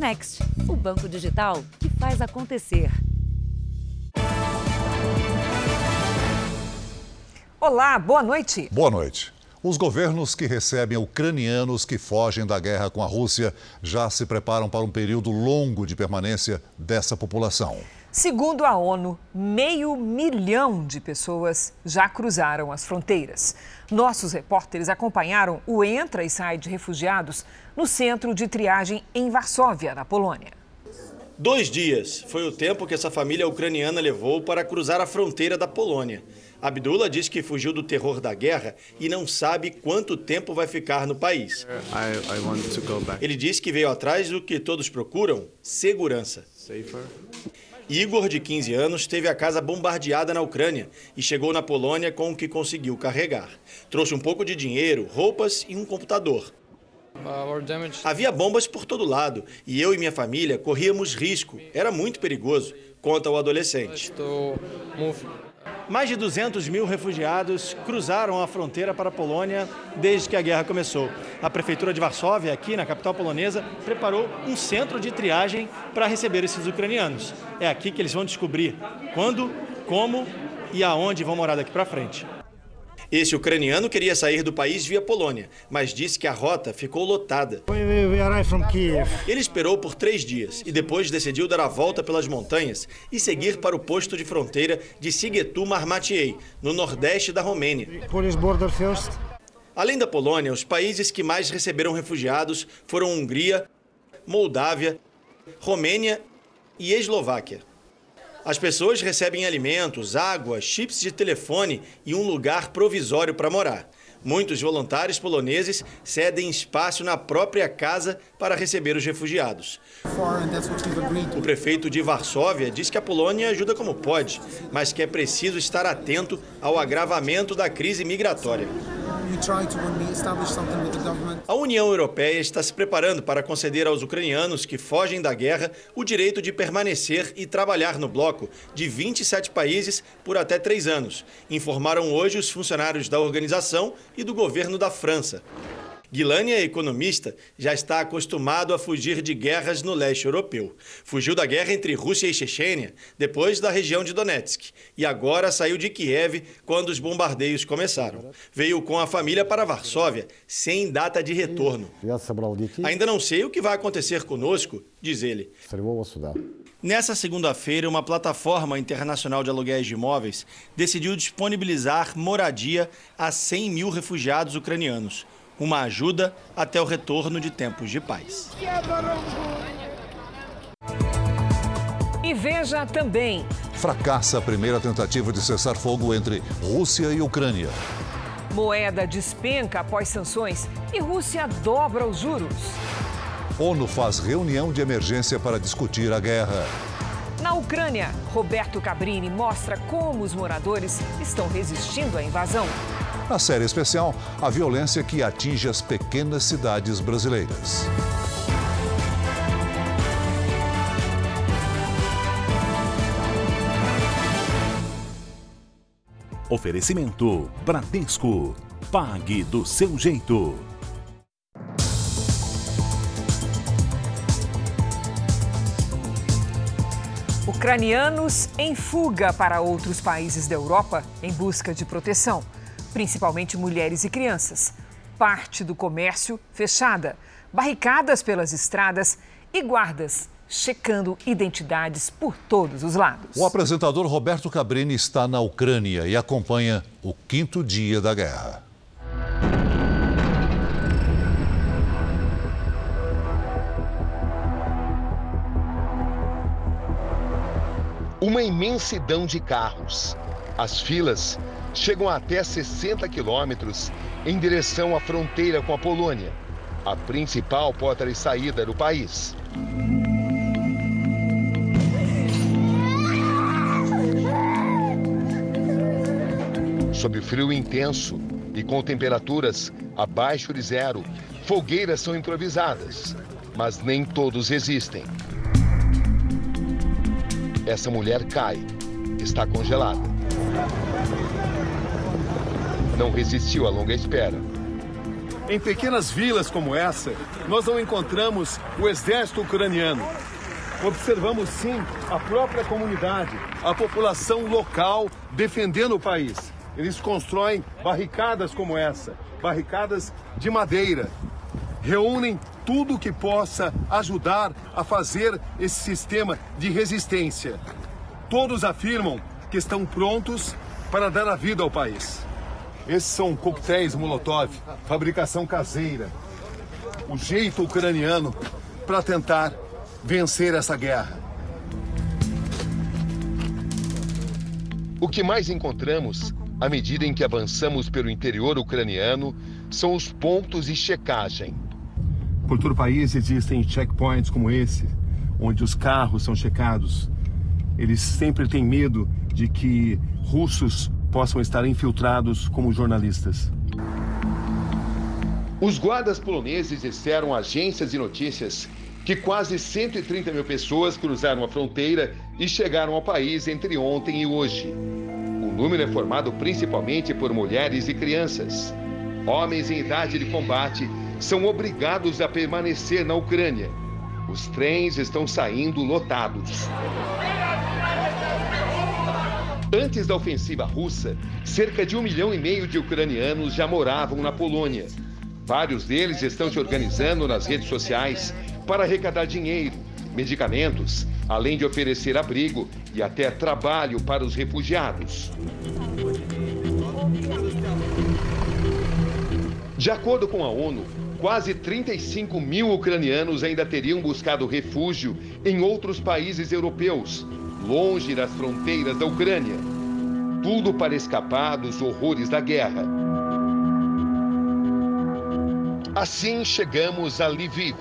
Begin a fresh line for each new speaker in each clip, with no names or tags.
Next, o banco digital que faz acontecer.
Olá, boa noite.
Boa noite. Os governos que recebem ucranianos que fogem da guerra com a Rússia já se preparam para um período longo de permanência dessa população.
Segundo a ONU, meio milhão de pessoas já cruzaram as fronteiras. Nossos repórteres acompanharam o entra e sai de refugiados no centro de triagem em Varsóvia, na Polônia.
Dois dias foi o tempo que essa família ucraniana levou para cruzar a fronteira da Polônia. Abdullah diz que fugiu do terror da guerra e não sabe quanto tempo vai ficar no país. Ele diz que veio atrás do que todos procuram: segurança. Igor, de 15 anos, teve a casa bombardeada na Ucrânia e chegou na Polônia com o que conseguiu carregar. Trouxe um pouco de dinheiro, roupas e um computador. Havia bombas por todo lado e eu e minha família corríamos risco. Era muito perigoso, conta o adolescente. Mais de 200 mil refugiados cruzaram a fronteira para a Polônia desde que a guerra começou. A prefeitura de Varsóvia, aqui na capital polonesa, preparou um centro de triagem para receber esses ucranianos. É aqui que eles vão descobrir quando, como e aonde vão morar daqui para frente. Esse ucraniano queria sair do país via Polônia, mas disse que a rota ficou lotada. Ele esperou por três dias e depois decidiu dar a volta pelas montanhas e seguir para o posto de fronteira de Sighetu Marmatiei, no nordeste da Romênia. Além da Polônia, os países que mais receberam refugiados foram Hungria, Moldávia, Romênia e Eslováquia. As pessoas recebem alimentos, água, chips de telefone e um lugar provisório para morar. Muitos voluntários poloneses cedem espaço na própria casa para receber os refugiados. O prefeito de Varsóvia diz que a Polônia ajuda como pode, mas que é preciso estar atento ao agravamento da crise migratória. A União Europeia está se preparando para conceder aos ucranianos que fogem da guerra o direito de permanecer e trabalhar no bloco de 27 países por até três anos, informaram hoje os funcionários da organização e do governo da França. Guilani é economista, já está acostumado a fugir de guerras no leste europeu. Fugiu da guerra entre Rússia e Chechênia, depois da região de Donetsk, e agora saiu de Kiev quando os bombardeios começaram. Veio com a família para Varsóvia, sem data de retorno. Ainda não sei o que vai acontecer conosco, diz ele. Nessa segunda-feira, uma plataforma internacional de aluguéis de imóveis decidiu disponibilizar moradia a 100 mil refugiados ucranianos uma ajuda até o retorno de tempos de paz.
E veja também.
Fracassa a primeira tentativa de cessar fogo entre Rússia e Ucrânia.
Moeda despenca após sanções e Rússia dobra os juros.
ONU faz reunião de emergência para discutir a guerra.
Na Ucrânia, Roberto Cabrini mostra como os moradores estão resistindo à invasão.
Na série especial, a violência que atinge as pequenas cidades brasileiras.
Oferecimento Bradesco. Pague do seu jeito.
Ucranianos em fuga para outros países da Europa em busca de proteção principalmente mulheres e crianças. Parte do comércio fechada, barricadas pelas estradas e guardas checando identidades por todos os lados.
O apresentador Roberto Cabrini está na Ucrânia e acompanha o quinto dia da guerra.
Uma imensidão de carros. As filas chegam até 60 quilômetros em direção à fronteira com a Polônia, a principal porta de saída do país. Sob frio intenso e com temperaturas abaixo de zero, fogueiras são improvisadas, mas nem todos resistem. Essa mulher cai, está congelada não resistiu à longa espera.
Em pequenas vilas como essa, nós não encontramos o exército ucraniano. Observamos sim a própria comunidade, a população local defendendo o país. Eles constroem barricadas como essa, barricadas de madeira. Reúnem tudo que possa ajudar a fazer esse sistema de resistência. Todos afirmam que estão prontos para dar a vida ao país. Esses são coquetéis Molotov, fabricação caseira. O jeito ucraniano para tentar vencer essa guerra.
O que mais encontramos, à medida em que avançamos pelo interior ucraniano, são os pontos de checagem.
Por todo o país existem checkpoints como esse, onde os carros são checados. Eles sempre têm medo de que russos possam estar infiltrados como jornalistas.
Os guardas poloneses disseram agências de notícias que quase 130 mil pessoas cruzaram a fronteira e chegaram ao país entre ontem e hoje. O número é formado principalmente por mulheres e crianças. Homens em idade de combate são obrigados a permanecer na Ucrânia. Os trens estão saindo lotados. Antes da ofensiva russa, cerca de um milhão e meio de ucranianos já moravam na Polônia. Vários deles estão se organizando nas redes sociais para arrecadar dinheiro, medicamentos, além de oferecer abrigo e até trabalho para os refugiados. De acordo com a ONU, quase 35 mil ucranianos ainda teriam buscado refúgio em outros países europeus, longe das fronteiras da Ucrânia. Tudo para escapar dos horrores da guerra. Assim chegamos a Lviv,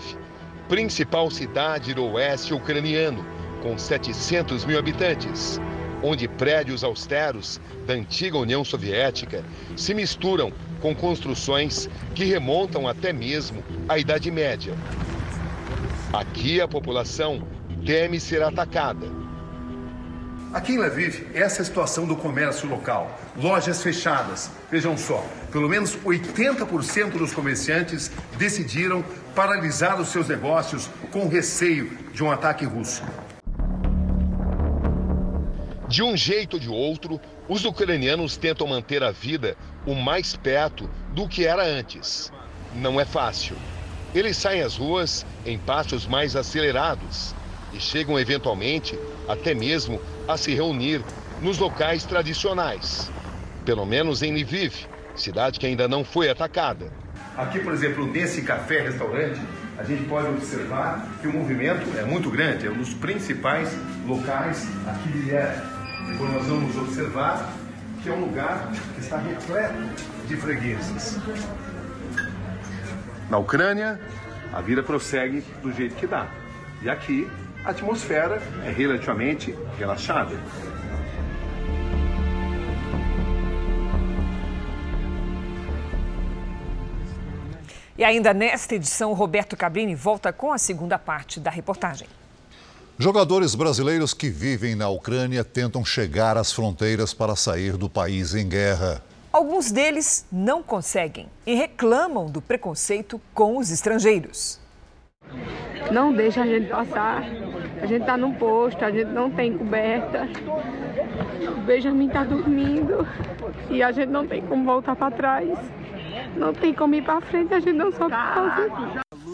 principal cidade do oeste ucraniano, com 700 mil habitantes, onde prédios austeros da antiga União Soviética se misturam com construções que remontam até mesmo à Idade Média. Aqui a população teme ser atacada
Aqui em Lviv, essa é a situação do comércio local. Lojas fechadas. Vejam só, pelo menos 80% dos comerciantes decidiram paralisar os seus negócios com receio de um ataque russo.
De um jeito ou de outro, os ucranianos tentam manter a vida o mais perto do que era antes. Não é fácil. Eles saem às ruas em passos mais acelerados e chegam eventualmente até mesmo a se reunir nos locais tradicionais, pelo menos em Lviv, cidade que ainda não foi atacada.
Aqui, por exemplo, nesse café-restaurante, a gente pode observar que o movimento é muito grande, é um dos principais locais aqui de Ilhéria. Depois nós vamos observar que é um lugar que está repleto de fregueses. Na Ucrânia, a vida prossegue do jeito que dá. E aqui, a atmosfera é relativamente relaxada.
E ainda nesta edição, Roberto Cabrini volta com a segunda parte da reportagem.
Jogadores brasileiros que vivem na Ucrânia tentam chegar às fronteiras para sair do país em guerra.
Alguns deles não conseguem e reclamam do preconceito com os estrangeiros.
Não deixa a gente passar. A gente tá num posto, a gente não tem coberta. O Benjamin tá dormindo e a gente não tem como voltar para trás. Não tem como ir para frente, a gente não sabe fazer.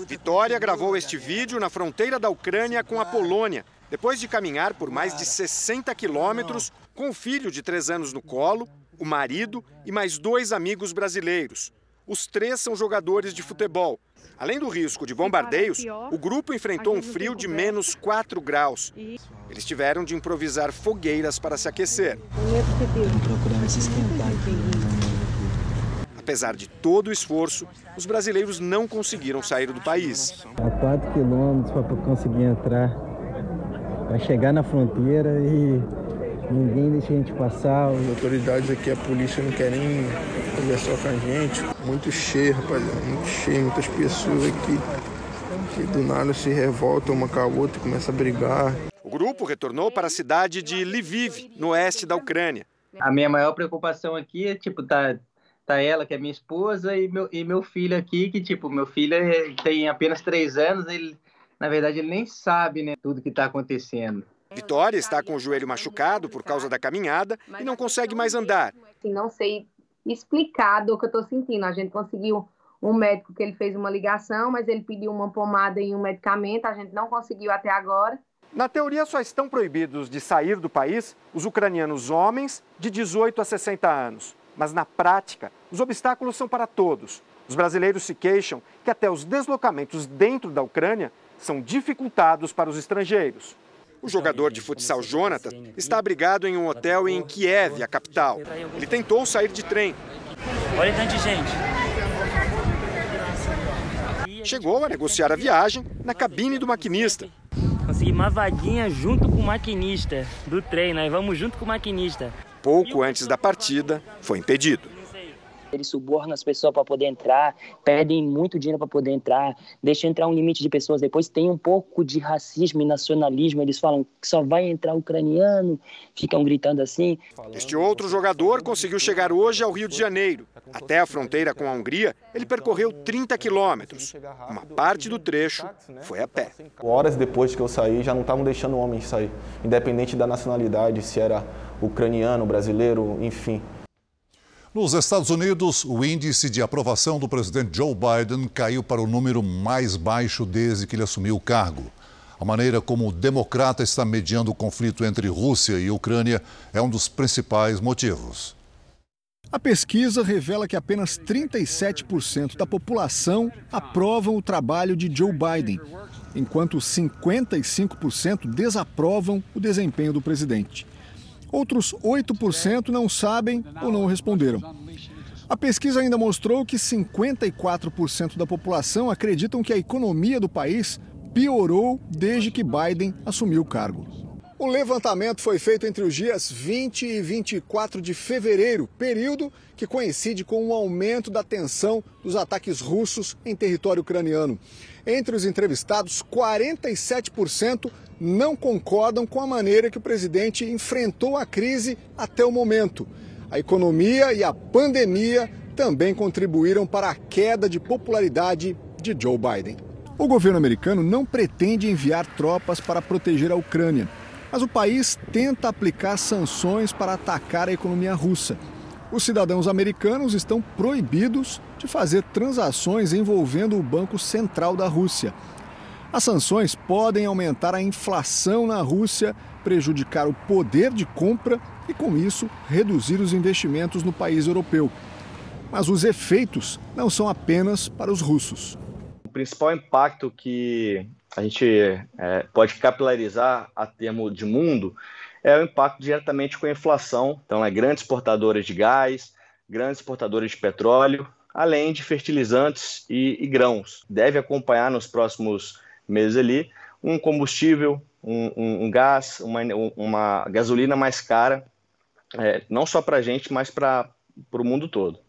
Vitória gravou este vídeo na fronteira da Ucrânia com a Polônia, depois de caminhar por mais de 60 quilômetros com o filho de três anos no colo, o marido e mais dois amigos brasileiros. Os três são jogadores de futebol. Além do risco de bombardeios, o grupo enfrentou um frio de menos 4 graus. Eles tiveram de improvisar fogueiras para se aquecer.
procurando se esquentar
Apesar de todo o esforço, os brasileiros não conseguiram sair do país.
A 4 quilômetros para conseguir entrar, para chegar na fronteira e ninguém deixa a gente passar.
As autoridades aqui, a polícia não quer nem conversar com a gente. Muito cheio, rapaziada, muito cheio, muitas pessoas aqui que do nada se revoltam uma com a outra e começam a brigar.
O grupo retornou para a cidade de Lviv, no oeste da Ucrânia.
A minha maior preocupação aqui é, tipo, tá Tá ela, que é minha esposa, e meu, e meu filho aqui, que, tipo, meu filho é, tem apenas três anos, ele, na verdade, ele nem sabe, né, tudo que está acontecendo.
Vitória está com o joelho machucado por causa da caminhada e não consegue mais andar.
Não sei explicar do que eu estou sentindo. A gente conseguiu um médico que ele fez uma ligação, mas ele pediu uma pomada e um medicamento, a gente não conseguiu até agora.
Na teoria, só estão proibidos de sair do país os ucranianos homens de 18 a 60 anos. Mas na prática, os obstáculos são para todos. Os brasileiros se queixam que até os deslocamentos dentro da Ucrânia são dificultados para os estrangeiros. O jogador de futsal Jonathan está abrigado em um hotel em Kiev, a capital. Ele tentou sair de trem.
Olha tanta gente.
Chegou a negociar a viagem na cabine do maquinista.
Consegui uma vaguinha junto com o maquinista do trem, nós vamos junto com o maquinista.
Pouco antes da partida, foi impedido.
Eles subornam as pessoas para poder entrar, pedem muito dinheiro para poder entrar, deixam entrar um limite de pessoas. Depois tem um pouco de racismo e nacionalismo. Eles falam que só vai entrar ucraniano, ficam gritando assim.
Este outro jogador conseguiu chegar hoje ao Rio de Janeiro. Até a fronteira com a Hungria, ele percorreu 30 quilômetros. Uma parte do trecho foi a pé.
Horas depois que eu saí, já não estavam deixando homens sair, independente da nacionalidade, se era ucraniano, brasileiro, enfim.
Nos Estados Unidos, o índice de aprovação do presidente Joe Biden caiu para o número mais baixo desde que ele assumiu o cargo. A maneira como o democrata está mediando o conflito entre Rússia e Ucrânia é um dos principais motivos.
A pesquisa revela que apenas 37% da população aprovam o trabalho de Joe Biden, enquanto 55% desaprovam o desempenho do presidente. Outros 8% não sabem ou não responderam. A pesquisa ainda mostrou que 54% da população acreditam que a economia do país piorou desde que Biden assumiu o cargo. O levantamento foi feito entre os dias 20 e 24 de fevereiro, período que coincide com o aumento da tensão dos ataques russos em território ucraniano. Entre os entrevistados, 47% não concordam com a maneira que o presidente enfrentou a crise até o momento. A economia e a pandemia também contribuíram para a queda de popularidade de Joe Biden. O governo americano não pretende enviar tropas para proteger a Ucrânia, mas o país tenta aplicar sanções para atacar a economia russa. Os cidadãos americanos estão proibidos de fazer transações envolvendo o Banco Central da Rússia. As sanções podem aumentar a inflação na Rússia, prejudicar o poder de compra e, com isso, reduzir os investimentos no país europeu. Mas os efeitos não são apenas para os russos.
O principal impacto que a gente é, pode capilarizar a termo de mundo é o impacto diretamente com a inflação. Então, é grandes exportadores de gás, grandes exportadores de petróleo, além de fertilizantes e, e grãos. Deve acompanhar nos próximos meses ali um combustível, um, um, um gás, uma, uma gasolina mais cara, é, não só para a gente, mas para o mundo todo.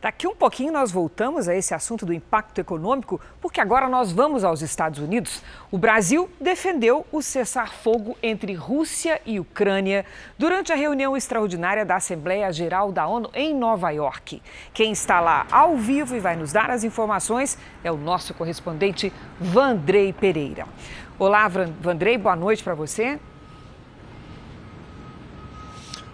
Daqui um pouquinho nós voltamos a esse assunto do impacto econômico, porque agora nós vamos aos Estados Unidos. O Brasil defendeu o cessar-fogo entre Rússia e Ucrânia durante a reunião extraordinária da Assembleia Geral da ONU em Nova York. Quem está lá ao vivo e vai nos dar as informações é o nosso correspondente Vandrei Pereira. Olá, Vandrei, boa noite para você.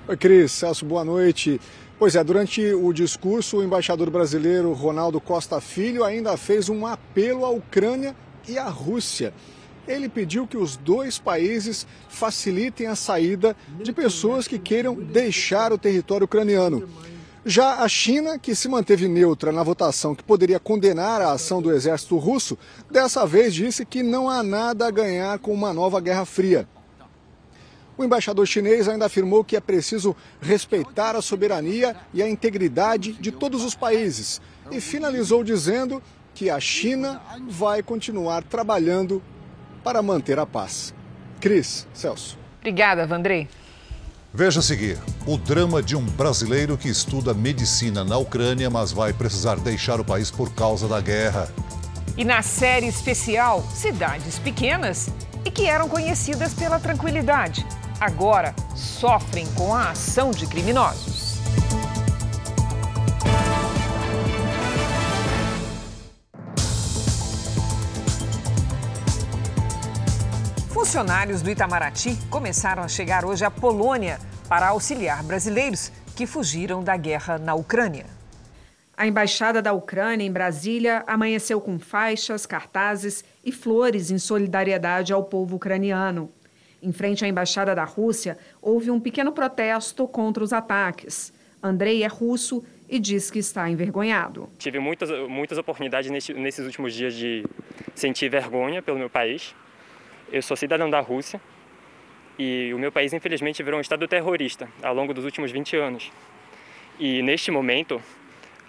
Oi, Cris. Celso, boa noite. Pois é, durante o discurso, o embaixador brasileiro Ronaldo Costa Filho ainda fez um apelo à Ucrânia e à Rússia. Ele pediu que os dois países facilitem a saída de pessoas que queiram deixar o território ucraniano. Já a China, que se manteve neutra na votação que poderia condenar a ação do exército russo, dessa vez disse que não há nada a ganhar com uma nova Guerra Fria. O embaixador chinês ainda afirmou que é preciso respeitar a soberania e a integridade de todos os países e finalizou dizendo que a China vai continuar trabalhando para manter a paz. Cris, Celso.
Obrigada, Vandrei.
Veja a seguir: o drama de um brasileiro que estuda medicina na Ucrânia, mas vai precisar deixar o país por causa da guerra.
E na série especial, cidades pequenas e que eram conhecidas pela tranquilidade agora sofrem com a ação de criminosos. Funcionários do Itamaraty começaram a chegar hoje à Polônia para auxiliar brasileiros que fugiram da guerra na Ucrânia.
A embaixada da Ucrânia em Brasília amanheceu com faixas, cartazes e flores em solidariedade ao povo ucraniano. Em frente à embaixada da Rússia, houve um pequeno protesto contra os ataques. Andrei é russo e diz que está envergonhado.
Tive muitas, muitas oportunidades nesses últimos dias de sentir vergonha pelo meu país. Eu sou cidadão da Rússia e o meu país, infelizmente, virou um estado terrorista ao longo dos últimos 20 anos. E neste momento,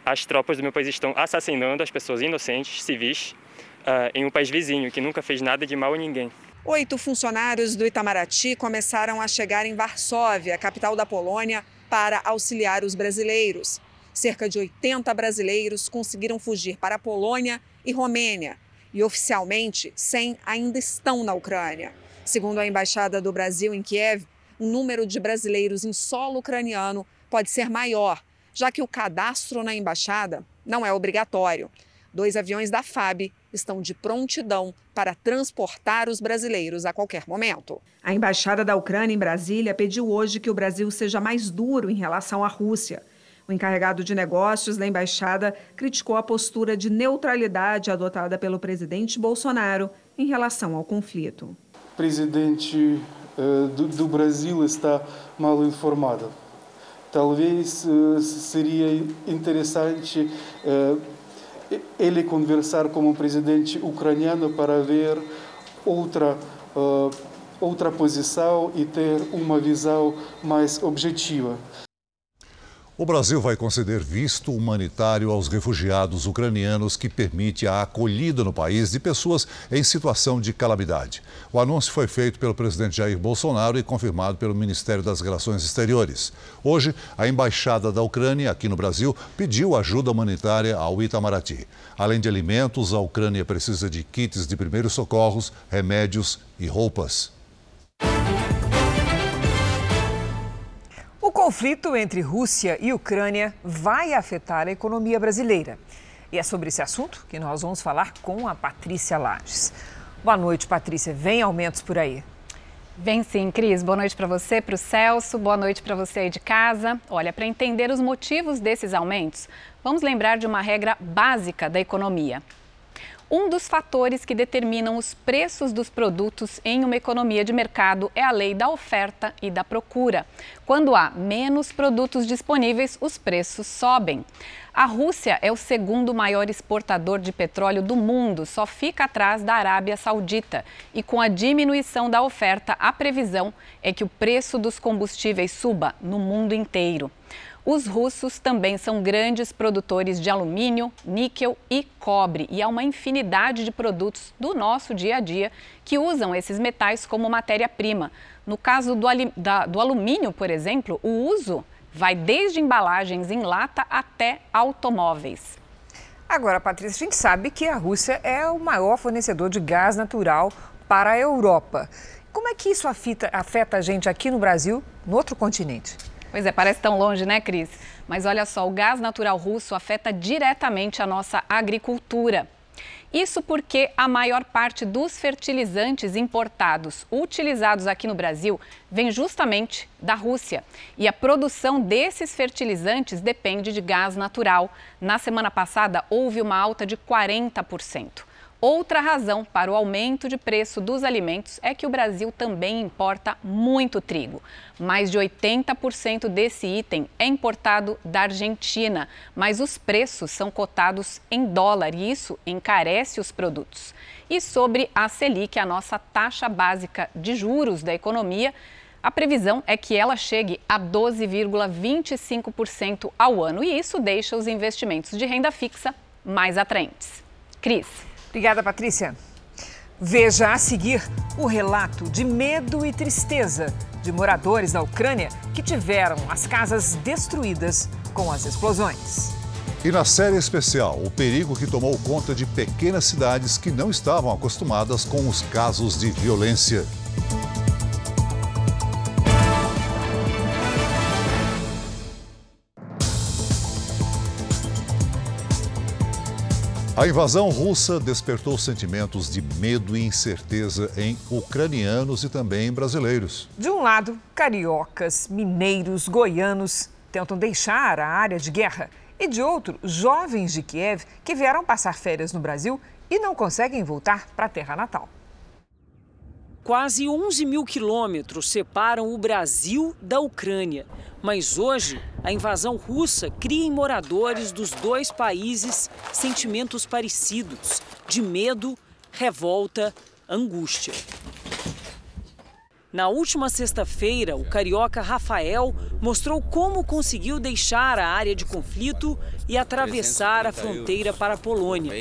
as tropas do meu país estão assassinando as pessoas inocentes, civis, uh, em um país vizinho que nunca fez nada de mal a ninguém.
Oito funcionários do Itamaraty começaram a chegar em Varsóvia, capital da Polônia, para auxiliar os brasileiros. Cerca de 80 brasileiros conseguiram fugir para a Polônia e Romênia. E oficialmente, 100 ainda estão na Ucrânia. Segundo a Embaixada do Brasil em Kiev, o número de brasileiros em solo ucraniano pode ser maior, já que o cadastro na embaixada não é obrigatório. Dois aviões da FAB estão de prontidão para transportar os brasileiros a qualquer momento. A embaixada da Ucrânia em Brasília pediu hoje que o Brasil seja mais duro em relação à Rússia. O encarregado de negócios da embaixada criticou a postura de neutralidade adotada pelo presidente Bolsonaro em relação ao conflito.
O presidente uh, do, do Brasil está mal informado Talvez uh, seria interessante uh, ele conversar com o presidente ucraniano para ver outra uh, outra posição e ter uma visão mais objetiva.
O Brasil vai conceder visto humanitário aos refugiados ucranianos que permite a acolhida no país de pessoas em situação de calamidade. O anúncio foi feito pelo presidente Jair Bolsonaro e confirmado pelo Ministério das Relações Exteriores. Hoje, a embaixada da Ucrânia aqui no Brasil pediu ajuda humanitária ao Itamaraty. Além de alimentos, a Ucrânia precisa de kits de primeiros socorros, remédios e roupas.
Conflito entre Rússia e Ucrânia vai afetar a economia brasileira. E é sobre esse assunto que nós vamos falar com a Patrícia Lages. Boa noite, Patrícia. Vem aumentos por aí?
Vem sim, Cris. Boa noite para você, para o Celso. Boa noite para você aí de casa. Olha, para entender os motivos desses aumentos, vamos lembrar de uma regra básica da economia. Um dos fatores que determinam os preços dos produtos em uma economia de mercado é a lei da oferta e da procura. Quando há menos produtos disponíveis, os preços sobem. A Rússia é o segundo maior exportador de petróleo do mundo, só fica atrás da Arábia Saudita. E com a diminuição da oferta, a previsão é que o preço dos combustíveis suba no mundo inteiro. Os russos também são grandes produtores de alumínio, níquel e cobre, e há uma infinidade de produtos do nosso dia a dia que usam esses metais como matéria-prima. No caso do, da, do alumínio, por exemplo, o uso vai desde embalagens em lata até automóveis.
Agora, Patrícia, a gente sabe que a Rússia é o maior fornecedor de gás natural para a Europa. Como é que isso afeta, afeta a gente aqui no Brasil, no outro continente?
Pois é, parece tão longe, né, Cris? Mas olha só, o gás natural russo afeta diretamente a nossa agricultura. Isso porque a maior parte dos fertilizantes importados utilizados aqui no Brasil vem justamente da Rússia. E a produção desses fertilizantes depende de gás natural. Na semana passada, houve uma alta de 40%. Outra razão para o aumento de preço dos alimentos é que o Brasil também importa muito trigo. Mais de 80% desse item é importado da Argentina, mas os preços são cotados em dólar e isso encarece os produtos. E sobre a Selic, a nossa taxa básica de juros da economia, a previsão é que ela chegue a 12,25% ao ano e isso deixa os investimentos de renda fixa mais atraentes. Cris.
Obrigada, Patrícia. Veja a seguir o relato de medo e tristeza de moradores da Ucrânia que tiveram as casas destruídas com as explosões.
E na série especial, o perigo que tomou conta de pequenas cidades que não estavam acostumadas com os casos de violência. A invasão russa despertou sentimentos de medo e incerteza em ucranianos e também em brasileiros.
De um lado, cariocas, mineiros, goianos tentam deixar a área de guerra. E de outro, jovens de Kiev que vieram passar férias no Brasil e não conseguem voltar para a terra natal.
Quase 11 mil quilômetros separam o Brasil da Ucrânia. Mas hoje, a invasão russa cria em moradores dos dois países sentimentos parecidos de medo, revolta, angústia. Na última sexta-feira, o carioca Rafael mostrou como conseguiu deixar a área de conflito e atravessar a fronteira para a Polônia.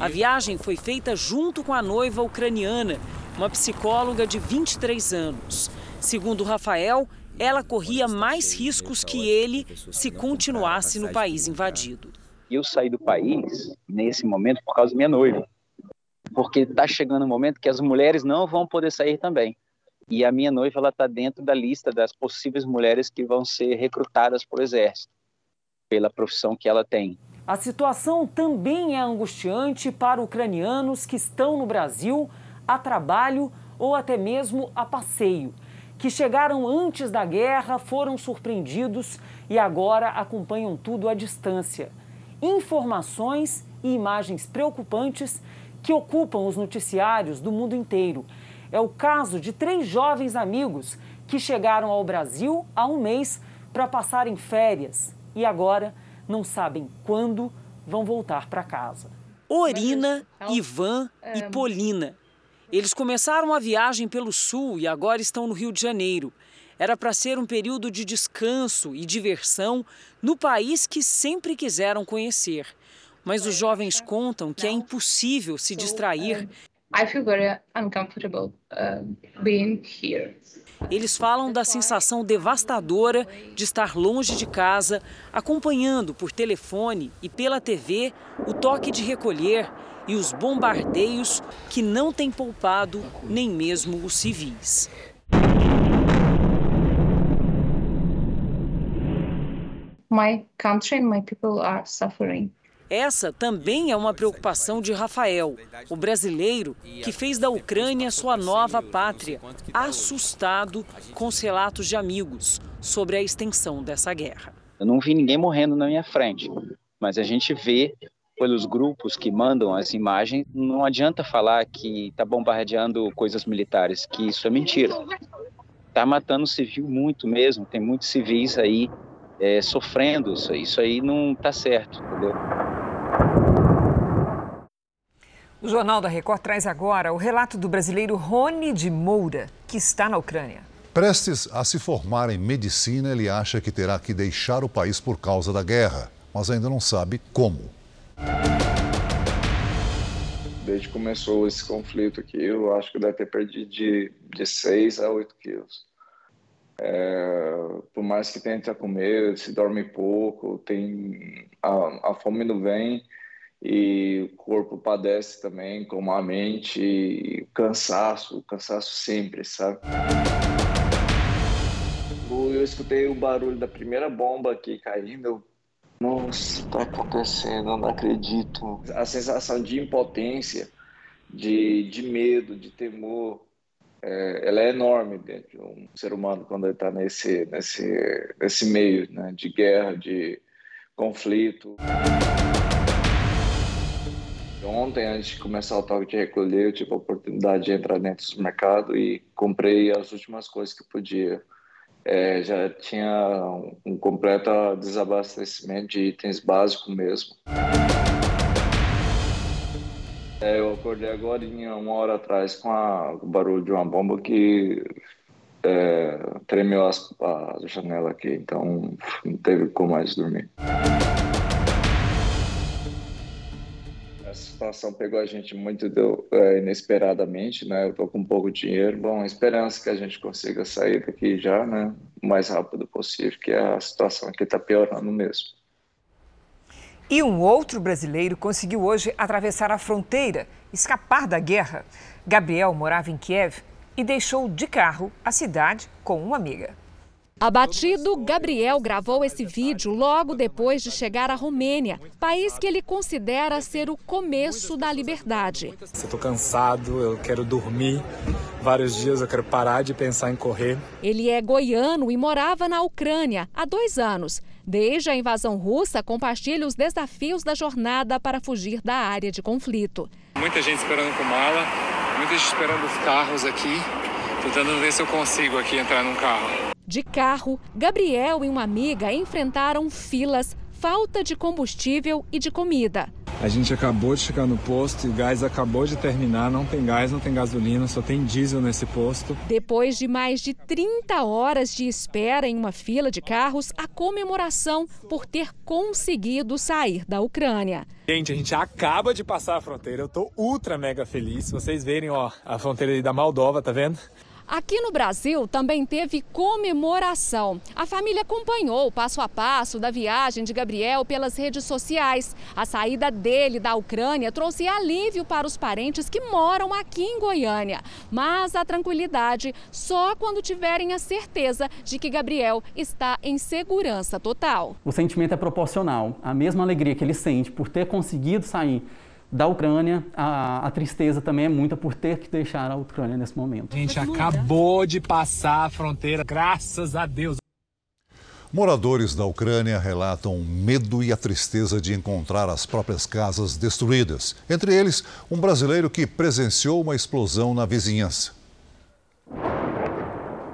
A viagem foi feita junto com a noiva ucraniana, uma psicóloga de 23 anos. Segundo Rafael, ela corria mais riscos que ele se continuasse no país invadido.
Eu saí do país nesse momento por causa da minha noiva, porque está chegando um momento que as mulheres não vão poder sair também. E a minha noiva ela está dentro da lista das possíveis mulheres que vão ser recrutadas para o exército pela profissão que ela tem.
A situação também é angustiante para ucranianos que estão no Brasil a trabalho ou até mesmo a passeio, que chegaram antes da guerra, foram surpreendidos e agora acompanham tudo à distância. Informações e imagens preocupantes que ocupam os noticiários do mundo inteiro. É o caso de três jovens amigos que chegaram ao Brasil há um mês para passarem férias e agora não sabem quando vão voltar para casa. Orina, Ivan e Polina eles começaram a viagem pelo sul e agora estão no Rio de Janeiro. Era para ser um período de descanso e diversão no país que sempre quiseram conhecer. Mas os jovens contam que é impossível se distrair. I feel very uncomfortable uh, being here. Eles falam da sensação devastadora de estar longe de casa, acompanhando por telefone e pela TV o toque de recolher e os bombardeios que não têm poupado nem mesmo os civis.
My country and my people are suffering.
Essa também é uma preocupação de Rafael, o brasileiro que fez da Ucrânia sua nova pátria, assustado com os relatos de amigos sobre a extensão dessa guerra.
Eu não vi ninguém morrendo na minha frente, mas a gente vê pelos grupos que mandam as imagens, não adianta falar que está bombardeando coisas militares, que isso é mentira. Está matando civil muito mesmo, tem muitos civis aí é, sofrendo isso aí. Isso aí não está certo, entendeu?
O Jornal da Record traz agora o relato do brasileiro Rony de Moura, que está na Ucrânia.
Prestes a se formar em medicina, ele acha que terá que deixar o país por causa da guerra, mas ainda não sabe como.
Desde que começou esse conflito aqui, eu acho que deve ter perdido de, de 6 a 8 quilos. É, por mais que tente comer, se dorme pouco, tem a, a fome não vem e o corpo padece também, como a mente, cansaço, cansaço sempre, sabe? Eu escutei o barulho da primeira bomba aqui caindo, nossa, tá acontecendo, não acredito. A sensação de impotência, de, de medo, de temor, é, ela é enorme dentro de um ser humano quando ele está nesse, nesse, nesse meio né, de guerra, de conflito. Ontem, antes de começar o toque de recolher, eu tive a oportunidade de entrar dentro do mercado e comprei as últimas coisas que podia é, já tinha um completo desabastecimento de itens básicos mesmo. É, eu acordei agora, uma hora atrás, com a, o barulho de uma bomba que é, tremeu as, a janela aqui, então não teve como mais dormir. Situação pegou a gente muito do, é, inesperadamente, né? Eu tô com pouco dinheiro. Bom, esperança que a gente consiga sair daqui já, né? O mais rápido possível, que a situação aqui está piorando mesmo.
E um outro brasileiro conseguiu hoje atravessar a fronteira, escapar da guerra. Gabriel morava em Kiev e deixou de carro a cidade com uma amiga.
Abatido, Gabriel gravou esse vídeo logo depois de chegar à Romênia, país que ele considera ser o começo da liberdade.
Estou cansado, eu quero dormir. Vários dias eu quero parar de pensar em correr.
Ele é goiano e morava na Ucrânia há dois anos. Desde a invasão russa, compartilha os desafios da jornada para fugir da área de conflito.
Muita gente esperando com mala, muita gente esperando os carros aqui. Tentando ver se eu consigo aqui entrar num carro.
De carro, Gabriel e uma amiga enfrentaram filas, falta de combustível e de comida.
A gente acabou de chegar no posto e o gás acabou de terminar. Não tem gás, não tem gasolina, só tem diesel nesse posto.
Depois de mais de 30 horas de espera em uma fila de carros, a comemoração por ter conseguido sair da Ucrânia.
Gente, a gente acaba de passar a fronteira. Eu tô ultra mega feliz. Se vocês verem, ó, a fronteira da Moldova, tá vendo?
Aqui no Brasil também teve comemoração. A família acompanhou o passo a passo da viagem de Gabriel pelas redes sociais. A saída dele da Ucrânia trouxe alívio para os parentes que moram aqui em Goiânia. Mas a tranquilidade só quando tiverem a certeza de que Gabriel está em segurança total.
O sentimento é proporcional. A mesma alegria que ele sente por ter conseguido sair da Ucrânia, a, a, tristeza também é muita por ter que deixar a Ucrânia nesse momento.
A gente acabou de passar a fronteira, graças a Deus.
Moradores da Ucrânia relatam o medo e a tristeza de encontrar as próprias casas destruídas. Entre eles, um brasileiro que presenciou uma explosão na vizinhança.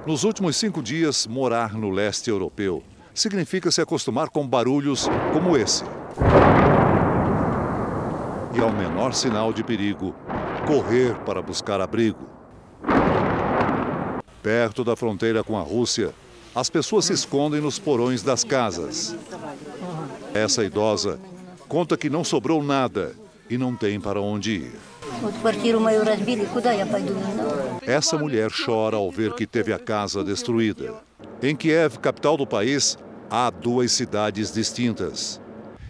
Nos últimos cinco dias, morar no leste europeu significa se acostumar com barulhos como esse e, ao menor sinal de perigo, correr para buscar abrigo. Perto da fronteira com a Rússia, as pessoas se escondem nos porões das casas. Essa idosa conta que não sobrou nada e não tem para onde ir. Essa mulher chora ao ver que teve a casa destruída. Em Kiev, capital do país, há duas cidades distintas.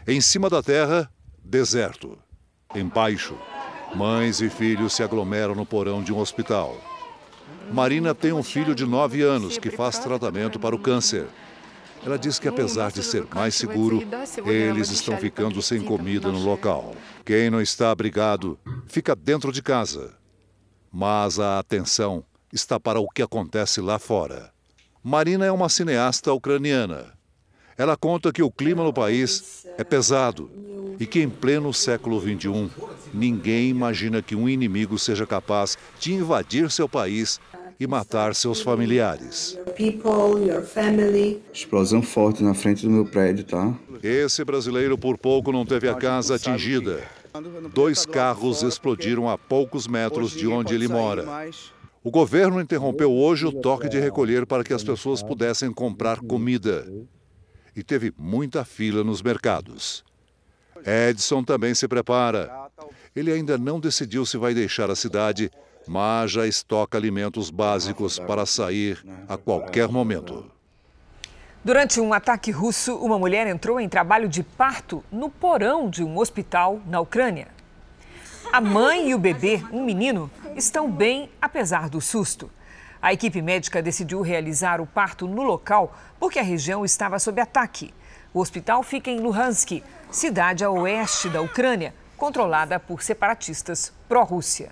Em cima da terra, deserto. Embaixo, mães e filhos se aglomeram no porão de um hospital. Marina tem um filho de 9 anos que faz tratamento para o câncer. Ela diz que, apesar de ser mais seguro, eles estão ficando sem comida no local. Quem não está abrigado fica dentro de casa. Mas a atenção está para o que acontece lá fora. Marina é uma cineasta ucraniana. Ela conta que o clima no país é pesado e que em pleno século XXI, ninguém imagina que um inimigo seja capaz de invadir seu país e matar seus familiares.
Explosão forte na frente do meu prédio, tá?
Esse brasileiro por pouco não teve a casa atingida. Dois carros explodiram a poucos metros de onde ele mora. O governo interrompeu hoje o toque de recolher para que as pessoas pudessem comprar comida. E teve muita fila nos mercados. Edson também se prepara. Ele ainda não decidiu se vai deixar a cidade, mas já estoca alimentos básicos para sair a qualquer momento.
Durante um ataque russo, uma mulher entrou em trabalho de parto no porão de um hospital na Ucrânia. A mãe e o bebê, um menino, estão bem apesar do susto. A equipe médica decidiu realizar o parto no local porque a região estava sob ataque. O hospital fica em Luhansk, cidade a oeste da Ucrânia, controlada por separatistas pró-Rússia.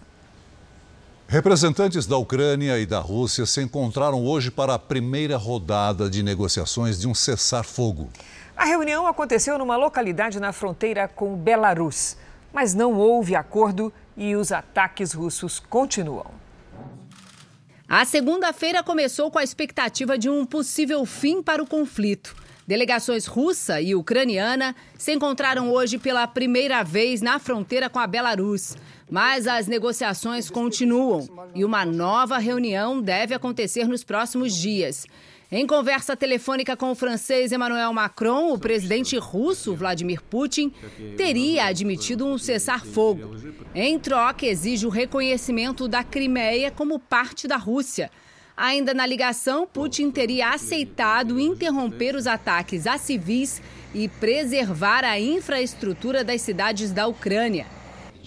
Representantes da Ucrânia e da Rússia se encontraram hoje para a primeira rodada de negociações de um cessar-fogo.
A reunião aconteceu numa localidade na fronteira com Belarus, mas não houve acordo e os ataques russos continuam.
A segunda-feira começou com a expectativa de um possível fim para o conflito. Delegações russa e ucraniana se encontraram hoje pela primeira vez na fronteira com a Belarus. Mas as negociações continuam e uma nova reunião deve acontecer nos próximos dias. Em conversa telefônica com o francês Emmanuel Macron, o presidente russo Vladimir Putin teria admitido um cessar-fogo. Em troca, exige o reconhecimento da Crimeia como parte da Rússia. Ainda na ligação, Putin teria aceitado interromper os ataques a civis e preservar a infraestrutura das cidades da Ucrânia.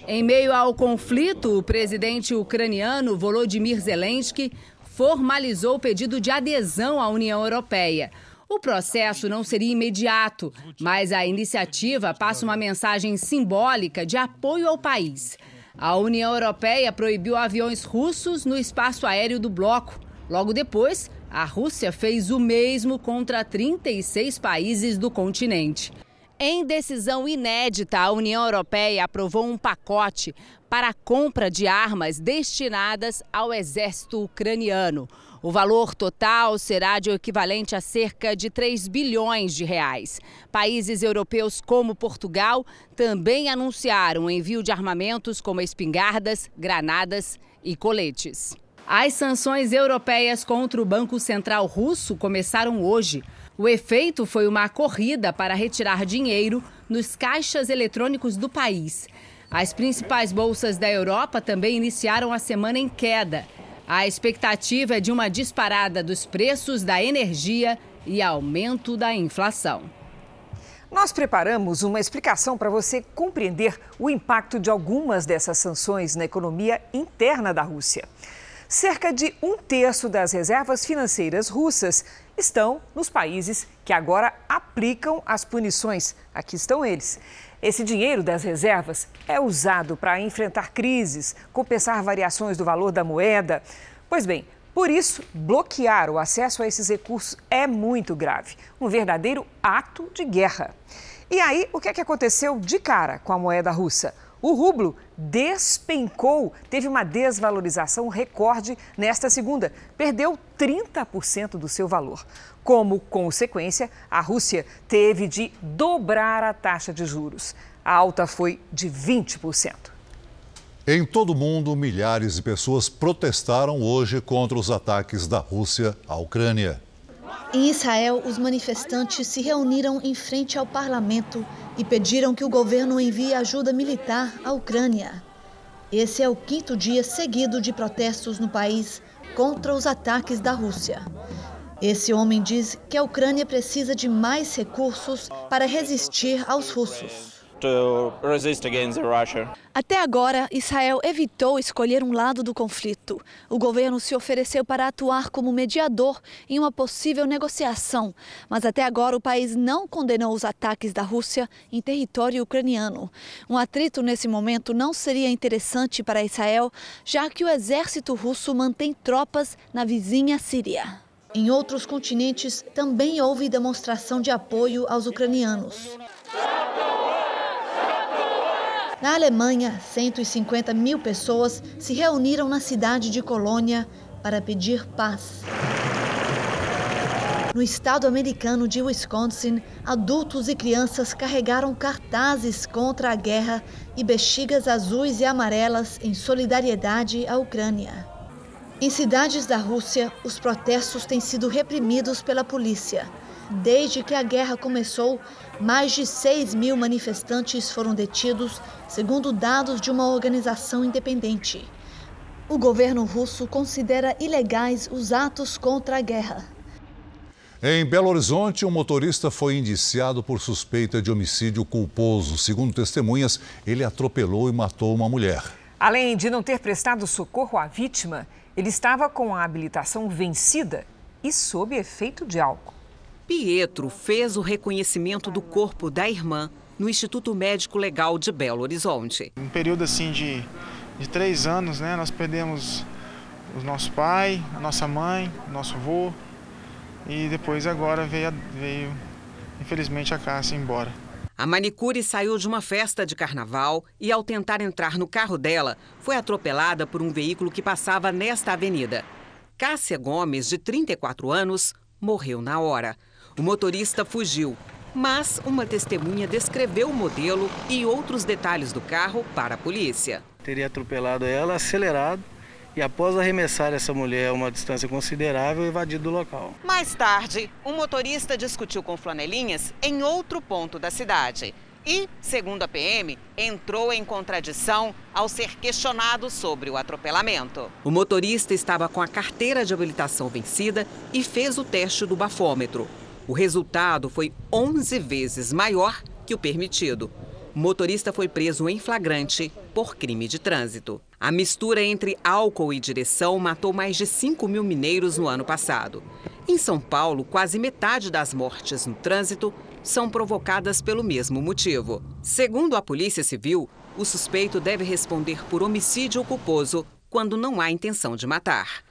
Em meio ao conflito, o presidente ucraniano Volodymyr Zelensky formalizou o pedido de adesão à União Europeia. O processo não seria imediato, mas a iniciativa passa uma mensagem simbólica de apoio ao país. A União Europeia proibiu aviões russos no espaço aéreo do bloco. Logo depois, a Rússia fez o mesmo contra 36 países do continente. Em decisão inédita, a União Europeia aprovou um pacote para a compra de armas destinadas ao exército ucraniano. O valor total será de equivalente a cerca de 3 bilhões de reais. Países europeus como Portugal também anunciaram o envio de armamentos como espingardas, granadas e coletes. As sanções europeias contra o Banco Central Russo começaram hoje. O efeito foi uma corrida para retirar dinheiro nos caixas eletrônicos do país. As principais bolsas da Europa também iniciaram a semana em queda. A expectativa é de uma disparada dos preços da energia e aumento da inflação.
Nós preparamos uma explicação para você compreender o impacto de algumas dessas sanções na economia interna da Rússia. Cerca de um terço das reservas financeiras russas estão nos países que agora aplicam as punições. Aqui estão eles. Esse dinheiro das reservas é usado para enfrentar crises, compensar variações do valor da moeda. Pois bem, por isso, bloquear o acesso a esses recursos é muito grave, um verdadeiro ato de guerra. E aí, o que, é que aconteceu de cara com a moeda russa? O rublo despencou, teve uma desvalorização recorde nesta segunda, perdeu 30% do seu valor. Como consequência, a Rússia teve de dobrar a taxa de juros. A alta foi de 20%.
Em todo o mundo, milhares de pessoas protestaram hoje contra os ataques da Rússia à Ucrânia.
Em Israel, os manifestantes se reuniram em frente ao parlamento e pediram que o governo envie ajuda militar à Ucrânia. Esse é o quinto dia seguido de protestos no país contra os ataques da Rússia. Esse homem diz que a Ucrânia precisa de mais recursos para resistir aos russos. Até agora, Israel evitou escolher um lado do conflito. O governo se ofereceu para atuar como mediador em uma possível negociação, mas até agora o país não condenou os ataques da Rússia em território ucraniano. Um atrito nesse momento não seria interessante para Israel, já que o exército russo mantém tropas na vizinha Síria. Em outros continentes também houve demonstração de apoio aos ucranianos. Na Alemanha, 150 mil pessoas se reuniram na cidade de Colônia para pedir paz. No estado americano de Wisconsin, adultos e crianças carregaram cartazes contra a guerra e bexigas azuis e amarelas em solidariedade à Ucrânia. Em cidades da Rússia, os protestos têm sido reprimidos pela polícia. Desde que a guerra começou, mais de 6 mil manifestantes foram detidos, segundo dados de uma organização independente. O governo russo considera ilegais os atos contra a guerra.
Em Belo Horizonte, um motorista foi indiciado por suspeita de homicídio culposo. Segundo testemunhas, ele atropelou e matou uma mulher.
Além de não ter prestado socorro à vítima, ele estava com a habilitação vencida e sob efeito de álcool.
Pietro fez o reconhecimento do corpo da irmã no Instituto Médico Legal de Belo Horizonte.
Um período assim de, de três anos, né? Nós perdemos o nosso pai, a nossa mãe, o nosso avô e depois agora veio, veio infelizmente a Cássia embora.
A manicure saiu de uma festa de carnaval e, ao tentar entrar no carro dela, foi atropelada por um veículo que passava nesta avenida. Cássia Gomes, de 34 anos, morreu na hora. O motorista fugiu, mas uma testemunha descreveu o modelo e outros detalhes do carro para a polícia.
Teria atropelado ela, acelerado e após arremessar essa mulher a uma distância considerável, evadido do local.
Mais tarde, um motorista discutiu com flanelinhas em outro ponto da cidade. E, segundo a PM, entrou em contradição ao ser questionado sobre o atropelamento. O motorista estava com a carteira de habilitação vencida e fez o teste do bafômetro. O resultado foi 11 vezes maior que o permitido. O motorista foi preso em flagrante por crime de trânsito. A mistura entre álcool e direção matou mais de 5 mil mineiros no ano passado. Em São Paulo, quase metade das mortes no trânsito são provocadas pelo mesmo motivo. Segundo a Polícia Civil, o suspeito deve responder por homicídio culposo quando não há intenção de matar.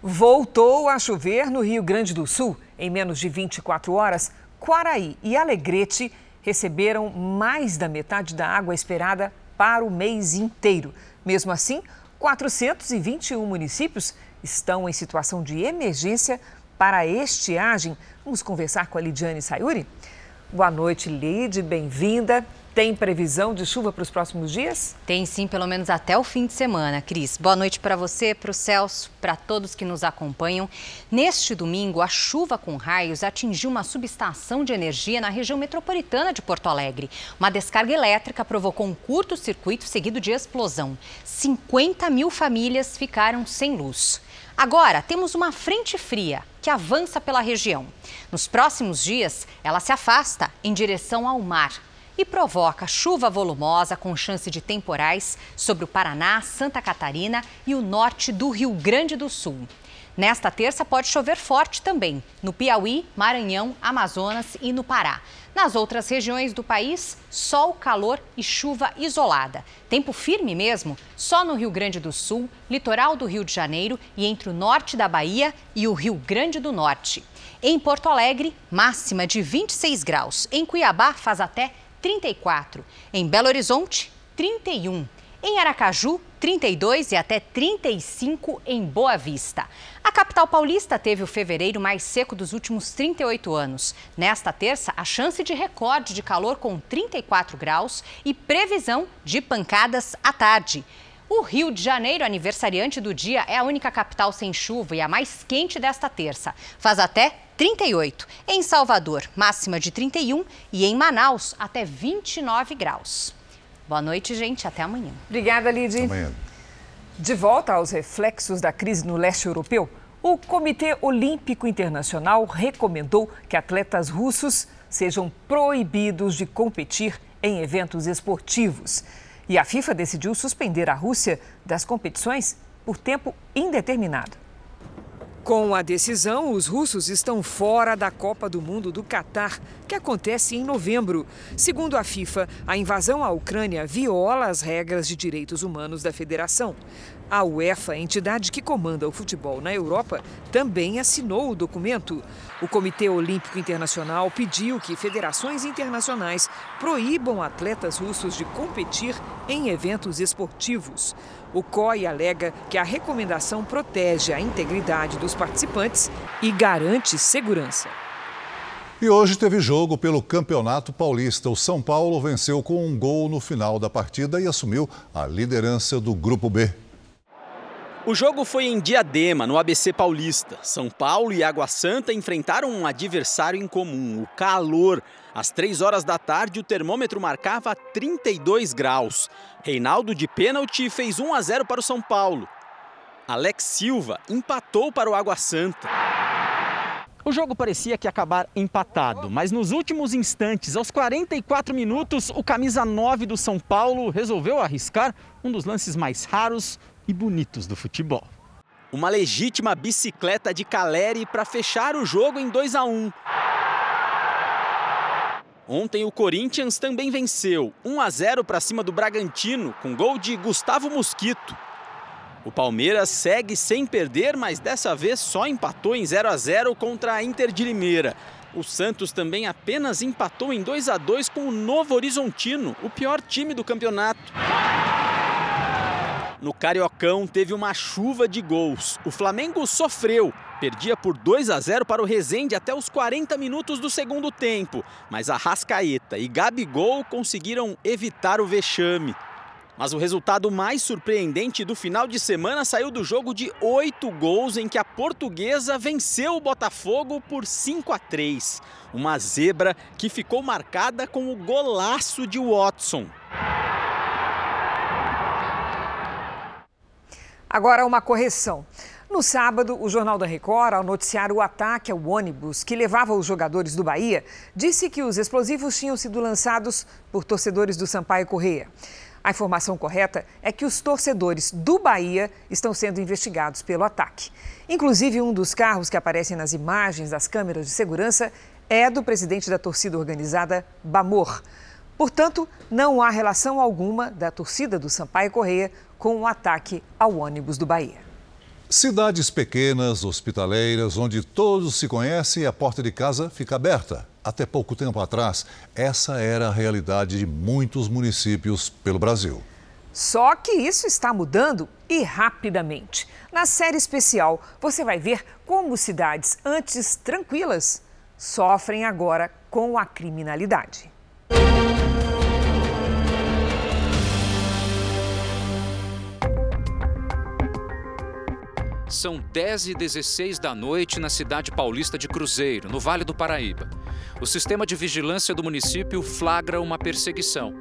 Voltou a chover no Rio Grande do Sul. Em menos de 24 horas, Quaraí e Alegrete receberam mais da metade da água esperada para o mês inteiro. Mesmo assim, 421 municípios estão em situação de emergência para a estiagem. Vamos conversar com a Lidiane Sayuri? Boa noite, Lid, bem-vinda. Tem previsão de chuva para os próximos dias?
Tem sim, pelo menos até o fim de semana, Cris. Boa noite para você, para o Celso, para todos que nos acompanham. Neste domingo, a chuva com raios atingiu uma subestação de energia na região metropolitana de Porto Alegre. Uma descarga elétrica provocou um curto-circuito seguido de explosão. 50 mil famílias ficaram sem luz. Agora, temos uma frente fria que avança pela região. Nos próximos dias, ela se afasta em direção ao mar e provoca chuva volumosa com chance de temporais sobre o Paraná, Santa Catarina e o norte do Rio Grande do Sul. Nesta terça pode chover forte também no Piauí, Maranhão, Amazonas e no Pará. Nas outras regiões do país, sol, calor e chuva isolada. Tempo firme mesmo, só no Rio Grande do Sul, litoral do Rio de Janeiro e entre o norte da Bahia e o Rio Grande do Norte. Em Porto Alegre, máxima de 26 graus. Em Cuiabá, faz até 34. Em Belo Horizonte, 31. Em Aracaju, 32 e até 35 em Boa Vista. A capital paulista teve o fevereiro mais seco dos últimos 38 anos. Nesta terça, a chance de recorde de calor com 34 graus e previsão de pancadas à tarde. O Rio de Janeiro, aniversariante do dia, é a única capital sem chuva e a mais quente desta terça. Faz até 38. Em Salvador, máxima de 31 e em Manaus, até 29 graus. Boa noite, gente. Até amanhã.
Obrigada, Lidy.
Amanhã.
De volta aos reflexos da crise no leste europeu, o Comitê Olímpico Internacional recomendou que atletas russos sejam proibidos de competir em eventos esportivos. E a FIFA decidiu suspender a Rússia das competições por tempo indeterminado. Com a decisão, os russos estão fora da Copa do Mundo do Catar, que acontece em novembro. Segundo a FIFA, a invasão à Ucrânia viola as regras de direitos humanos da federação. A UEFA, entidade que comanda o futebol na Europa, também assinou o documento. O Comitê Olímpico Internacional pediu que federações internacionais proíbam atletas russos de competir em eventos esportivos. O COI alega que a recomendação protege a integridade dos participantes e garante segurança.
E hoje teve jogo pelo Campeonato Paulista. O São Paulo venceu com um gol no final da partida e assumiu a liderança do Grupo B.
O jogo foi em Diadema, no ABC Paulista. São Paulo e Água Santa enfrentaram um adversário em comum, o calor. Às três horas da tarde, o termômetro marcava 32 graus. Reinaldo de pênalti fez 1 a 0 para o São Paulo. Alex Silva empatou para o Água Santa. O jogo parecia que ia acabar empatado, mas nos últimos instantes, aos 44 minutos, o camisa 9 do São Paulo resolveu arriscar um dos lances mais raros e bonitos do futebol. Uma legítima bicicleta de Caleri para fechar o jogo em 2 a 1. Ontem o Corinthians também venceu, 1 a 0 para cima do Bragantino, com gol de Gustavo Mosquito. O Palmeiras segue sem perder, mas dessa vez só empatou em 0 a 0 contra a Inter de Limeira. O Santos também apenas empatou em 2 a 2 com o Novo Horizontino, o pior time do campeonato. No Cariocão teve uma chuva de gols. O Flamengo sofreu, perdia por 2 a 0 para o Resende até os 40 minutos do segundo tempo, mas a Rascaeta e Gabigol conseguiram evitar o vexame. Mas o resultado mais surpreendente do final de semana saiu do jogo de oito gols em que a portuguesa venceu o Botafogo por 5 a 3. Uma zebra que ficou marcada com o golaço de Watson.
Agora, uma correção. No sábado, o Jornal da Record, ao noticiar o ataque ao ônibus que levava os jogadores do Bahia, disse que os explosivos tinham sido lançados por torcedores do Sampaio Correia. A informação correta é que os torcedores do Bahia estão sendo investigados pelo ataque. Inclusive, um dos carros que aparecem nas imagens das câmeras de segurança é do presidente da torcida organizada Bamor. Portanto, não há relação alguma da torcida do Sampaio Correia com o ataque ao ônibus do Bahia.
Cidades pequenas, hospitaleiras, onde todos se conhecem e a porta de casa fica aberta. Até pouco tempo atrás, essa era a realidade de muitos municípios pelo Brasil.
Só que isso está mudando e rapidamente. Na série especial, você vai ver como cidades antes tranquilas sofrem agora com a criminalidade.
São 10 e 16 da noite na cidade paulista de Cruzeiro, no Vale do Paraíba. O sistema de vigilância do município flagra uma perseguição.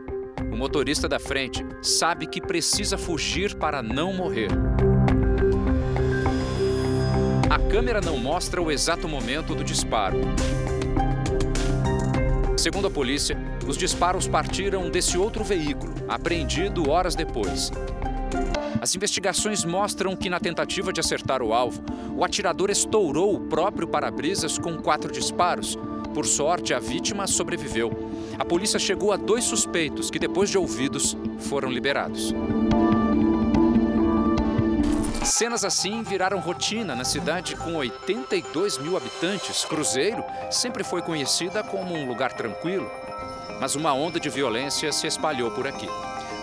O motorista da frente sabe que precisa fugir para não morrer. A câmera não mostra o exato momento do disparo. Segundo a polícia, os disparos partiram desse outro veículo, apreendido horas depois. As investigações mostram que, na tentativa de acertar o alvo, o atirador estourou o próprio para-brisas com quatro disparos. Por sorte, a vítima sobreviveu. A polícia chegou a dois suspeitos que, depois de ouvidos, foram liberados. Cenas assim viraram rotina na cidade com 82 mil habitantes. Cruzeiro sempre foi conhecida como um lugar tranquilo, mas uma onda de violência se espalhou por aqui.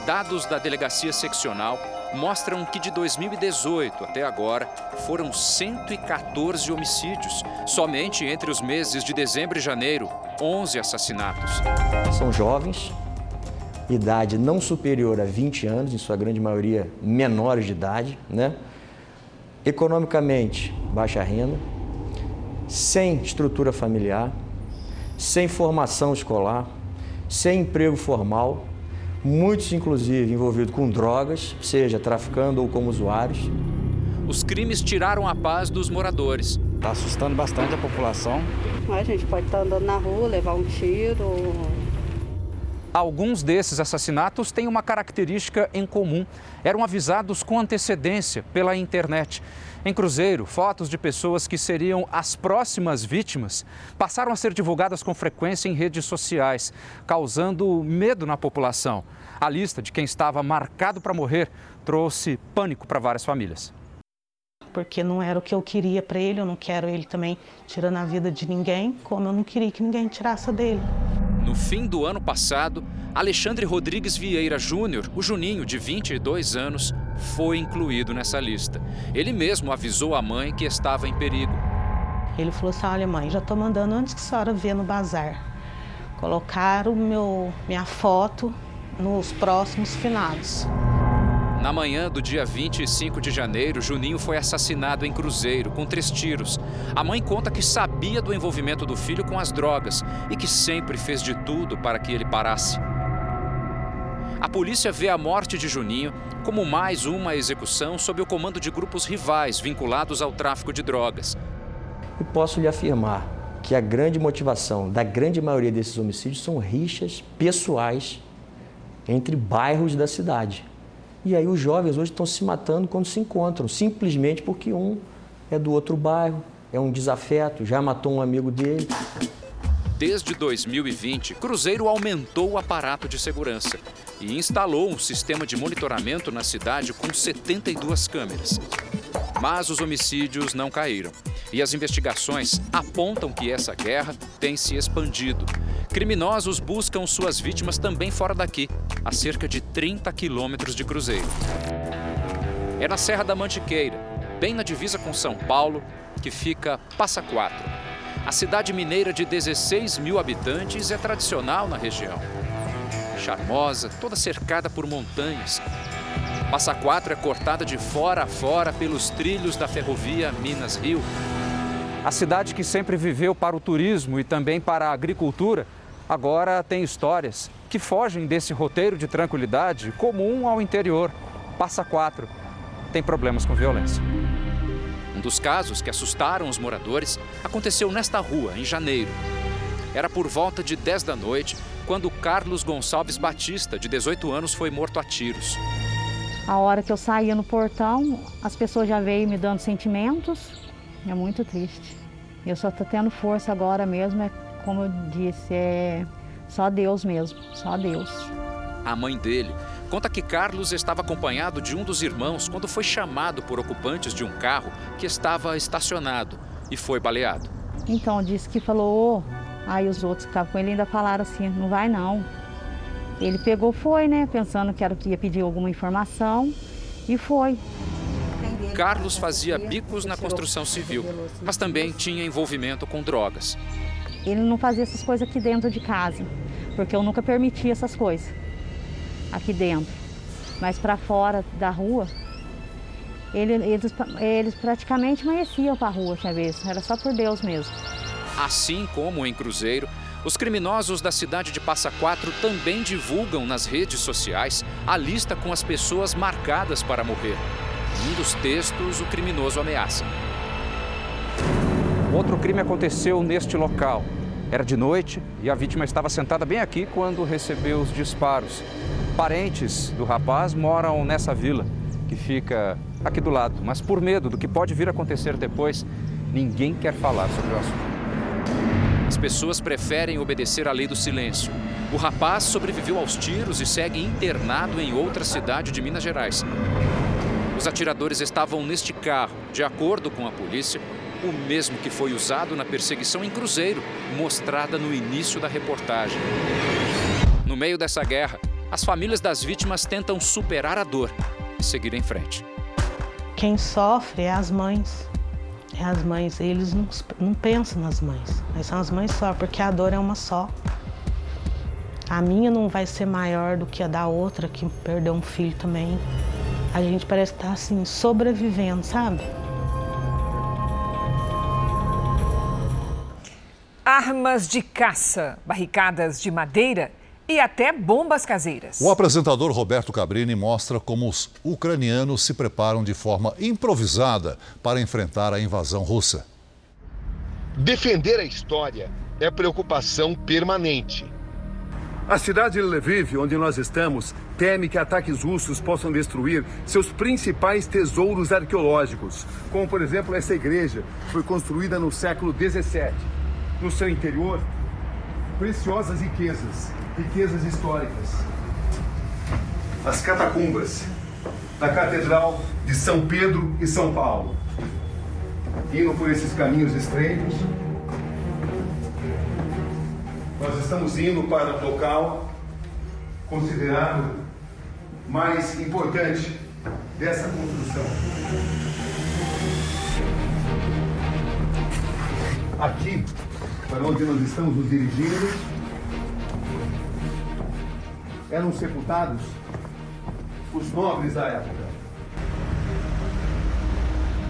Dados da delegacia seccional mostram que de 2018 até agora foram 114 homicídios. Somente entre os meses de dezembro e janeiro, 11 assassinatos.
São jovens, idade não superior a 20 anos, em sua grande maioria menores de idade, né? Economicamente, baixa renda, sem estrutura familiar, sem formação escolar, sem emprego formal, muitos inclusive envolvidos com drogas, seja traficando ou como usuários.
Os crimes tiraram a paz dos moradores.
Está assustando bastante a população.
A gente pode estar andando na rua, levar um tiro.
Alguns desses assassinatos têm uma característica em comum. Eram avisados com antecedência pela internet. Em Cruzeiro, fotos de pessoas que seriam as próximas vítimas passaram a ser divulgadas com frequência em redes sociais, causando medo na população. A lista de quem estava marcado para morrer trouxe pânico para várias famílias.
Porque não era o que eu queria para ele, eu não quero ele também tirando a vida de ninguém, como eu não queria que ninguém tirasse dele.
No fim do ano passado, Alexandre Rodrigues Vieira Júnior, o Juninho, de 22 anos, foi incluído nessa lista. Ele mesmo avisou a mãe que estava em perigo.
Ele falou assim: Olha, mãe, já estou mandando antes que a senhora vê no bazar. Colocaram meu, minha foto nos próximos finados.
Na manhã do dia 25 de janeiro, Juninho foi assassinado em Cruzeiro, com três tiros. A mãe conta que sabia do envolvimento do filho com as drogas e que sempre fez de tudo para que ele parasse. A polícia vê a morte de Juninho como mais uma execução sob o comando de grupos rivais vinculados ao tráfico de drogas.
E posso lhe afirmar que a grande motivação da grande maioria desses homicídios são rixas pessoais entre bairros da cidade. E aí os jovens hoje estão se matando quando se encontram, simplesmente porque um é do outro bairro, é um desafeto, já matou um amigo dele.
Desde 2020, Cruzeiro aumentou o aparato de segurança e instalou um sistema de monitoramento na cidade com 72 câmeras. Mas os homicídios não caíram. E as investigações apontam que essa guerra tem se expandido. Criminosos buscam suas vítimas também fora daqui, a cerca de 30 quilômetros de Cruzeiro. É na Serra da Mantiqueira, bem na divisa com São Paulo, que fica Passa Quatro. A cidade mineira de 16 mil habitantes é tradicional na região. Charmosa, toda cercada por montanhas. Passa Quatro é cortada de fora a fora pelos trilhos da ferrovia Minas-Rio. A cidade que sempre viveu para o turismo e também para a agricultura, agora tem histórias que fogem desse roteiro de tranquilidade comum ao interior. Passa Quatro tem problemas com violência. Dos casos que assustaram os moradores aconteceu nesta rua, em janeiro. Era por volta de 10 da noite, quando Carlos Gonçalves Batista, de 18 anos, foi morto a tiros.
A hora que eu saía no portão, as pessoas já veio me dando sentimentos. É muito triste. Eu só estou tendo força agora mesmo, é como eu disse, é só Deus mesmo, só Deus.
A mãe dele conta que Carlos estava acompanhado de um dos irmãos quando foi chamado por ocupantes de um carro que estava estacionado e foi baleado.
Então, disse que falou, aí os outros que estavam com ele ainda falaram assim, não vai não. Ele pegou, foi, né, pensando que era que ia pedir alguma informação e foi.
Carlos fazia bicos na construção civil, mas também tinha envolvimento com drogas.
Ele não fazia essas coisas aqui dentro de casa, porque eu nunca permitia essas coisas aqui dentro. Mas para fora da rua, ele, eles, eles praticamente amanheciam para a rua, tinha vez. Era só por Deus mesmo.
Assim como em Cruzeiro, os criminosos da cidade de Passa Quatro também divulgam nas redes sociais a lista com as pessoas marcadas para morrer. Em um dos textos, o criminoso ameaça.
Outro crime aconteceu neste local. Era de noite e a vítima estava sentada bem aqui quando recebeu os disparos. Parentes do rapaz moram nessa vila, que fica aqui do lado, mas por medo do que pode vir a acontecer depois, ninguém quer falar sobre o assunto.
As pessoas preferem obedecer à lei do silêncio. O rapaz sobreviveu aos tiros e segue internado em outra cidade de Minas Gerais. Os atiradores estavam neste carro, de acordo com a polícia, o mesmo que foi usado na perseguição em Cruzeiro, mostrada no início da reportagem. No meio dessa guerra, as famílias das vítimas tentam superar a dor e seguir em frente.
Quem sofre é as mães. É as mães, eles não, não pensam nas mães, mas são as mães só, porque a dor é uma só. A minha não vai ser maior do que a da outra que perdeu um filho também. A gente parece estar assim, sobrevivendo, sabe?
Armas de caça, barricadas de madeira e até bombas caseiras.
O apresentador Roberto Cabrini mostra como os ucranianos se preparam de forma improvisada para enfrentar a invasão russa.
Defender a história é preocupação permanente.
A cidade de Lviv, onde nós estamos, teme que ataques russos possam destruir seus principais tesouros arqueológicos, como por exemplo essa igreja, que foi construída no século 17 no seu interior preciosas riquezas, riquezas históricas. As catacumbas da Catedral de São Pedro e São Paulo. Indo por esses caminhos estreitos, nós estamos indo para o local considerado mais importante dessa construção. Aqui para onde nós estamos nos dirigindo, eram sepultados os nobres da época.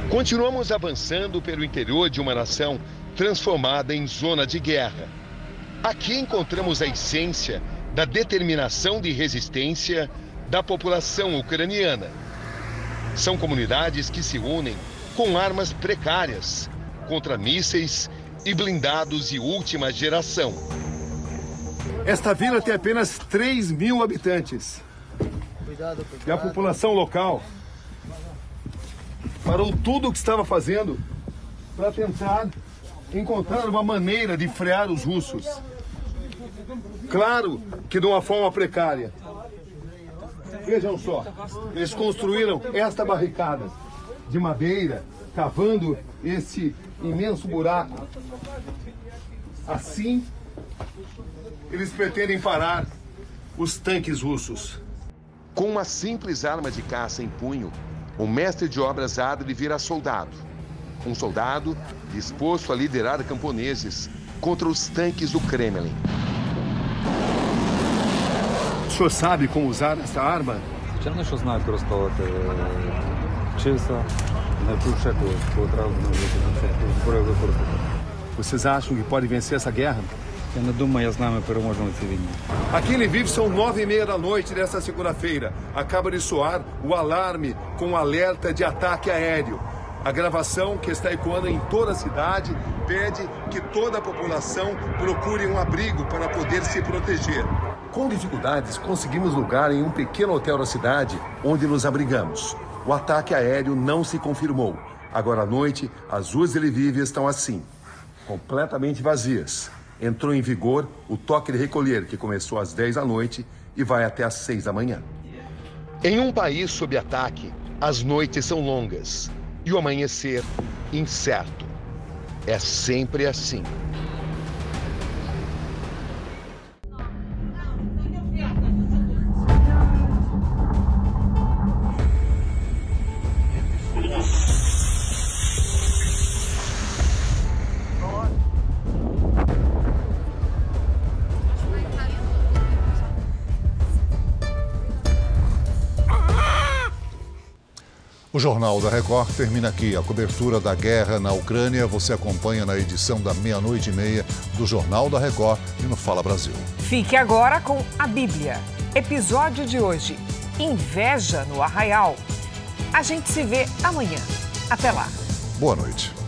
Continuamos avançando pelo interior de uma nação transformada em zona de guerra. Aqui encontramos a essência da determinação de resistência da população ucraniana. São comunidades que se unem com armas precárias contra mísseis e blindados de última geração.
Esta vila tem apenas 3 mil habitantes. E a população local parou tudo o que estava fazendo para tentar encontrar uma maneira de frear os russos. Claro que de uma forma precária. Vejam só, eles construíram esta barricada de madeira, cavando esse imenso buraco. Assim, eles pretendem parar os tanques russos.
Com uma simples arma de caça em punho, o mestre de obras há de virar soldado. Um soldado disposto a liderar camponeses contra os tanques do Kremlin.
O senhor sabe como usar essa arma?
Звичайно, що знаю використовувати. Вчився, навчився одразу зброю використати.
Vocês acham que pode vencer essa guerra?
Я не думаю, я з нами переможемо в цій війні.
Aqui em Lviv são nove e meia da noite desta segunda-feira. Acaba de soar o alarme com alerta de ataque aéreo. A gravação, que está ecoando em toda a cidade, pede que toda a população procure um abrigo para poder se proteger. Com dificuldades, conseguimos lugar em um pequeno hotel da cidade, onde nos abrigamos. O ataque aéreo não se confirmou. Agora à noite, as ruas de Lviv estão assim, completamente vazias. Entrou em vigor o toque de recolher, que começou às 10 da noite e vai até às 6 da manhã.
Em um país sob ataque, as noites são longas e o amanhecer incerto. É sempre assim.
Jornal da Record termina aqui. A cobertura da guerra na Ucrânia você acompanha na edição da meia-noite e meia do Jornal da Record e no Fala Brasil.
Fique agora com a Bíblia. Episódio de hoje: Inveja no Arraial. A gente se vê amanhã. Até lá.
Boa noite.